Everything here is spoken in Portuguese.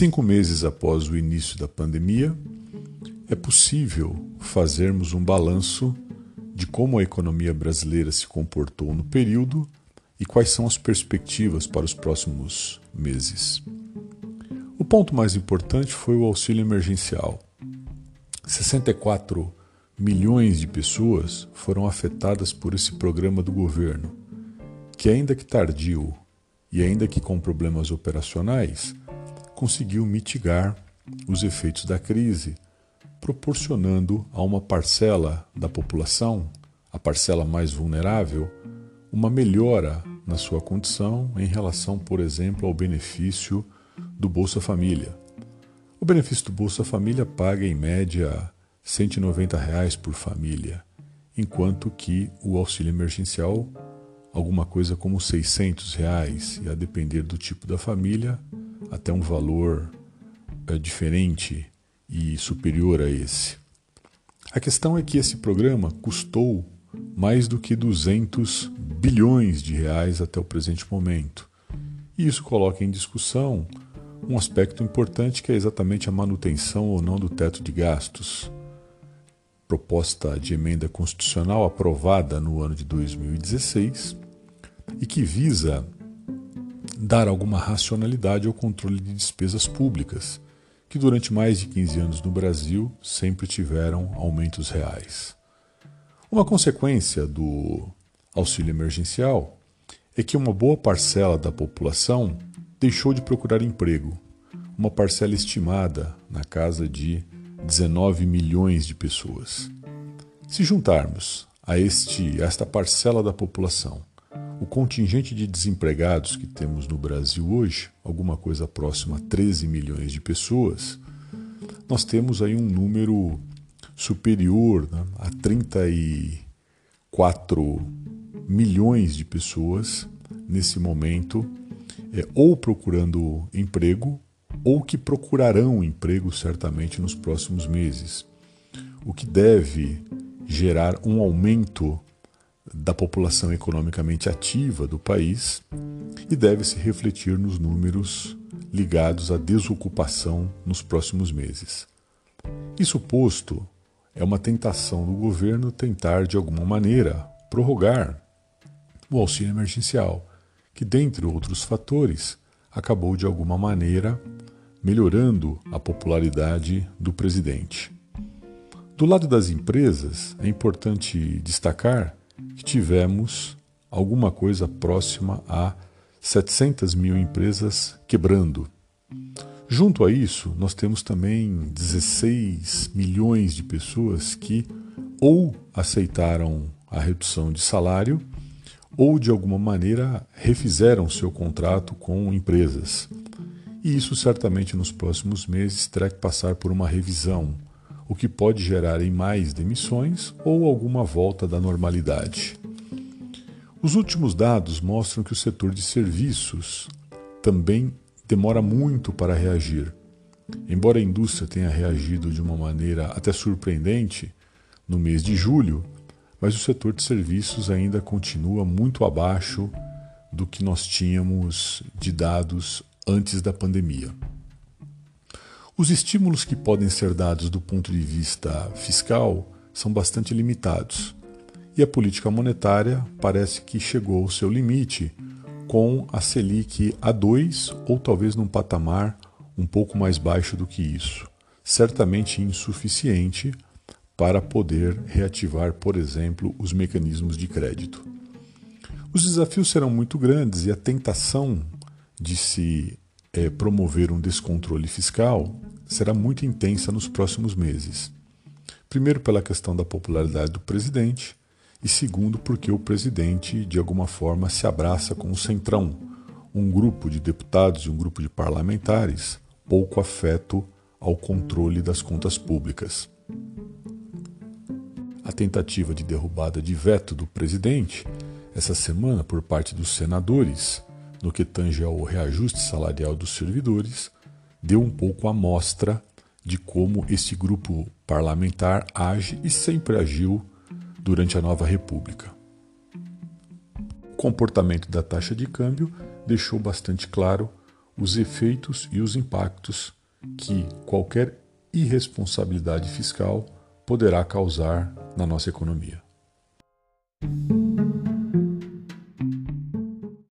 Cinco meses após o início da pandemia, é possível fazermos um balanço de como a economia brasileira se comportou no período e quais são as perspectivas para os próximos meses. O ponto mais importante foi o auxílio emergencial. 64 milhões de pessoas foram afetadas por esse programa do governo, que, ainda que tardio e ainda que com problemas operacionais, conseguiu mitigar os efeitos da crise proporcionando a uma parcela da população, a parcela mais vulnerável, uma melhora na sua condição em relação, por exemplo, ao benefício do Bolsa Família. O benefício do Bolsa Família paga em média 190 reais por família, enquanto que o auxílio emergencial alguma coisa como 600 reais e a depender do tipo da família até um valor é, diferente e superior a esse. A questão é que esse programa custou mais do que 200 bilhões de reais até o presente momento. E isso coloca em discussão um aspecto importante que é exatamente a manutenção ou não do teto de gastos. Proposta de emenda constitucional aprovada no ano de 2016 e que visa dar alguma racionalidade ao controle de despesas públicas que durante mais de 15 anos no Brasil sempre tiveram aumentos reais. Uma consequência do auxílio emergencial é que uma boa parcela da população deixou de procurar emprego, uma parcela estimada na casa de 19 milhões de pessoas. Se juntarmos a este, esta parcela da população o contingente de desempregados que temos no Brasil hoje, alguma coisa próxima a 13 milhões de pessoas, nós temos aí um número superior né, a 34 milhões de pessoas nesse momento, é, ou procurando emprego, ou que procurarão emprego certamente nos próximos meses, o que deve gerar um aumento da população economicamente ativa do país e deve se refletir nos números ligados à desocupação nos próximos meses. Isso posto, é uma tentação do governo tentar, de alguma maneira, prorrogar o auxílio emergencial, que, dentre outros fatores, acabou de alguma maneira melhorando a popularidade do presidente. Do lado das empresas, é importante destacar tivemos alguma coisa próxima a 700 mil empresas quebrando. Junto a isso, nós temos também 16 milhões de pessoas que ou aceitaram a redução de salário ou de alguma maneira refizeram seu contrato com empresas. E isso certamente nos próximos meses terá que passar por uma revisão o que pode gerar em mais demissões ou alguma volta da normalidade. Os últimos dados mostram que o setor de serviços também demora muito para reagir. Embora a indústria tenha reagido de uma maneira até surpreendente no mês de julho, mas o setor de serviços ainda continua muito abaixo do que nós tínhamos de dados antes da pandemia. Os estímulos que podem ser dados do ponto de vista fiscal são bastante limitados, e a política monetária parece que chegou ao seu limite com a Selic a 2 ou talvez num patamar um pouco mais baixo do que isso, certamente insuficiente para poder reativar, por exemplo, os mecanismos de crédito. Os desafios serão muito grandes e a tentação de se é, promover um descontrole fiscal será muito intensa nos próximos meses. Primeiro, pela questão da popularidade do presidente, e segundo, porque o presidente, de alguma forma, se abraça com o Centrão, um grupo de deputados e um grupo de parlamentares pouco afeto ao controle das contas públicas. A tentativa de derrubada de veto do presidente, essa semana, por parte dos senadores, no que tange ao reajuste salarial dos servidores, deu um pouco a mostra de como esse grupo parlamentar age e sempre agiu durante a nova República. O comportamento da taxa de câmbio deixou bastante claro os efeitos e os impactos que qualquer irresponsabilidade fiscal poderá causar na nossa economia.